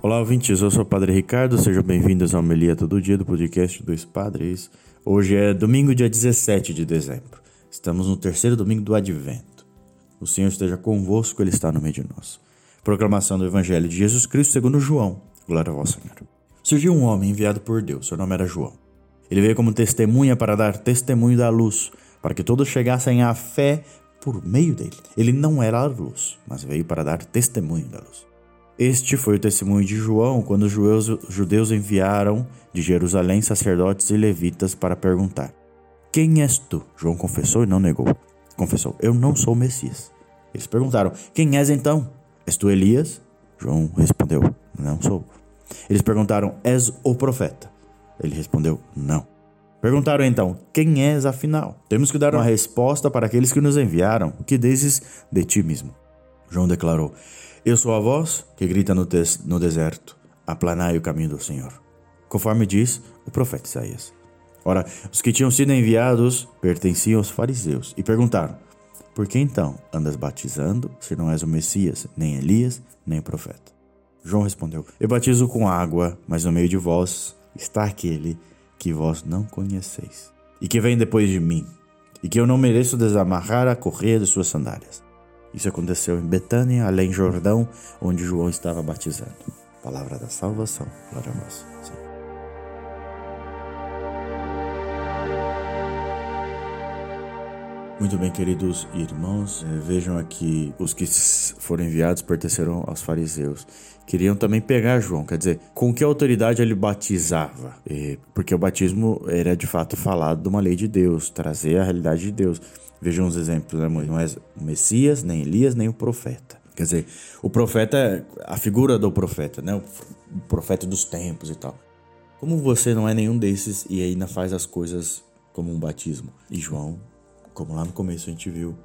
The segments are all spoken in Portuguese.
Olá, ouvintes. Eu sou o Padre Ricardo. Sejam bem-vindos ao Melia Todo Dia do podcast dos Padres. Hoje é domingo, dia 17 de dezembro. Estamos no terceiro domingo do Advento. O Senhor esteja convosco, Ele está no meio de nós. Proclamação do Evangelho de Jesus Cristo segundo João. Glória a vós, Senhor. Surgiu um homem enviado por Deus. Seu nome era João. Ele veio como testemunha para dar testemunho da luz, para que todos chegassem à fé por meio dele. Ele não era a luz, mas veio para dar testemunho da luz. Este foi o testemunho de João quando os judeus enviaram de Jerusalém sacerdotes e levitas para perguntar: Quem és tu? João confessou e não negou. Confessou: Eu não sou o Messias. Eles perguntaram: Quem és então? És tu Elias? João respondeu: Não sou. Eles perguntaram: És o profeta? Ele respondeu: Não. Perguntaram então: Quem és afinal? Temos que dar uma resposta para aqueles que nos enviaram. O que dizes de ti mesmo? João declarou: eu sou a voz que grita no, no deserto: aplanai o caminho do Senhor. Conforme diz o profeta Isaías. Ora, os que tinham sido enviados pertenciam aos fariseus e perguntaram: Por que então andas batizando, se não és o Messias, nem Elias, nem profeta? João respondeu: Eu batizo com água, mas no meio de vós está aquele que vós não conheceis, e que vem depois de mim, e que eu não mereço desamarrar a correia de suas sandálias. Isso aconteceu em Betânia, além Jordão, onde João estava batizando. Palavra da salvação. Glória a vós. Senhor. Muito bem, queridos irmãos, eh, vejam aqui, os que foram enviados pertenceram aos fariseus. Queriam também pegar João, quer dizer, com que autoridade ele batizava? Porque o batismo era de fato falado de uma lei de Deus, trazer a realidade de Deus. Vejam os exemplos, né? não é o Messias, nem Elias, nem o profeta. Quer dizer, o profeta é a figura do profeta, né? O profeta dos tempos e tal. Como você não é nenhum desses e ainda faz as coisas como um batismo? E João, como lá no começo a gente viu,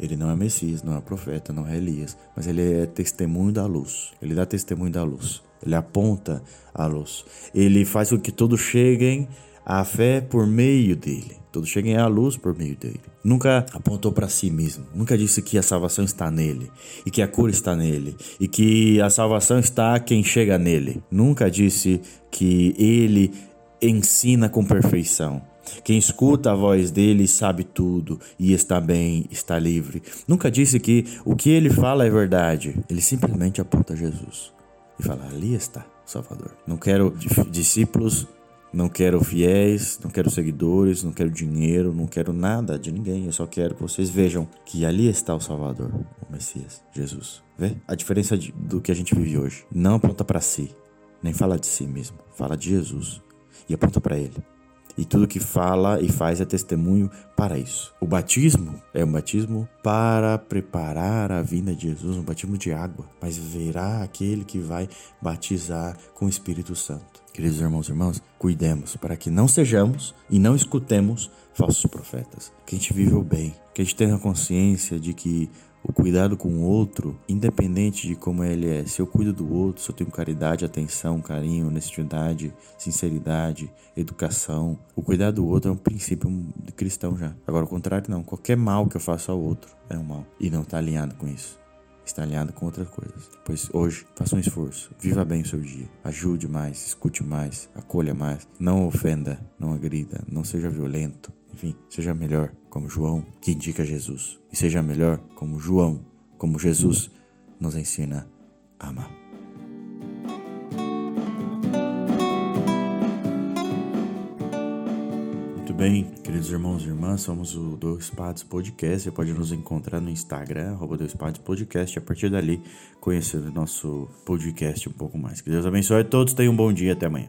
ele não é Messias, não é profeta, não é Elias, mas ele é testemunho da luz. Ele dá testemunho da luz. Ele aponta a luz. Ele faz com que todos cheguem à fé por meio dele. Todos cheguem à luz por meio dele. Nunca apontou para si mesmo. Nunca disse que a salvação está nele e que a cura está nele e que a salvação está quem chega nele. Nunca disse que ele ensina com perfeição. Quem escuta a voz dele sabe tudo e está bem, está livre. Nunca disse que o que ele fala é verdade. Ele simplesmente aponta Jesus e fala: ali está Salvador. Não quero discípulos não quero fiéis, não quero seguidores, não quero dinheiro, não quero nada de ninguém. Eu só quero que vocês vejam que ali está o Salvador, o Messias, Jesus. Vê a diferença do que a gente vive hoje. Não aponta para si, nem fala de si mesmo. Fala de Jesus e aponta para Ele. E tudo que fala e faz é testemunho para isso. O batismo é um batismo para preparar a vinda de Jesus, um batismo de água, mas verá aquele que vai batizar com o Espírito Santo. Queridos irmãos e irmãs, cuidemos para que não sejamos e não escutemos falsos profetas. Que a gente viva o bem, que a gente tenha consciência de que o cuidado com o outro, independente de como ele é, se eu cuido do outro, se eu tenho caridade, atenção, carinho, honestidade, sinceridade, educação, o cuidar do outro é um princípio cristão já. Agora, o contrário, não. Qualquer mal que eu faça ao outro é um mal. E não está alinhado com isso. Está alinhado com outras coisas. Pois hoje, faça um esforço, viva bem o seu dia, ajude mais, escute mais, acolha mais, não ofenda, não agrida, não seja violento, enfim, seja melhor como João, que indica Jesus, e seja melhor como João, como Jesus nos ensina a amar. bem, queridos irmãos e irmãs, somos o Dois Patos Podcast. Você pode nos encontrar no Instagram, arroba Dois Patos Podcast, a partir dali conhecer o nosso podcast um pouco mais. Que Deus abençoe a todos, tenham um bom dia, até amanhã.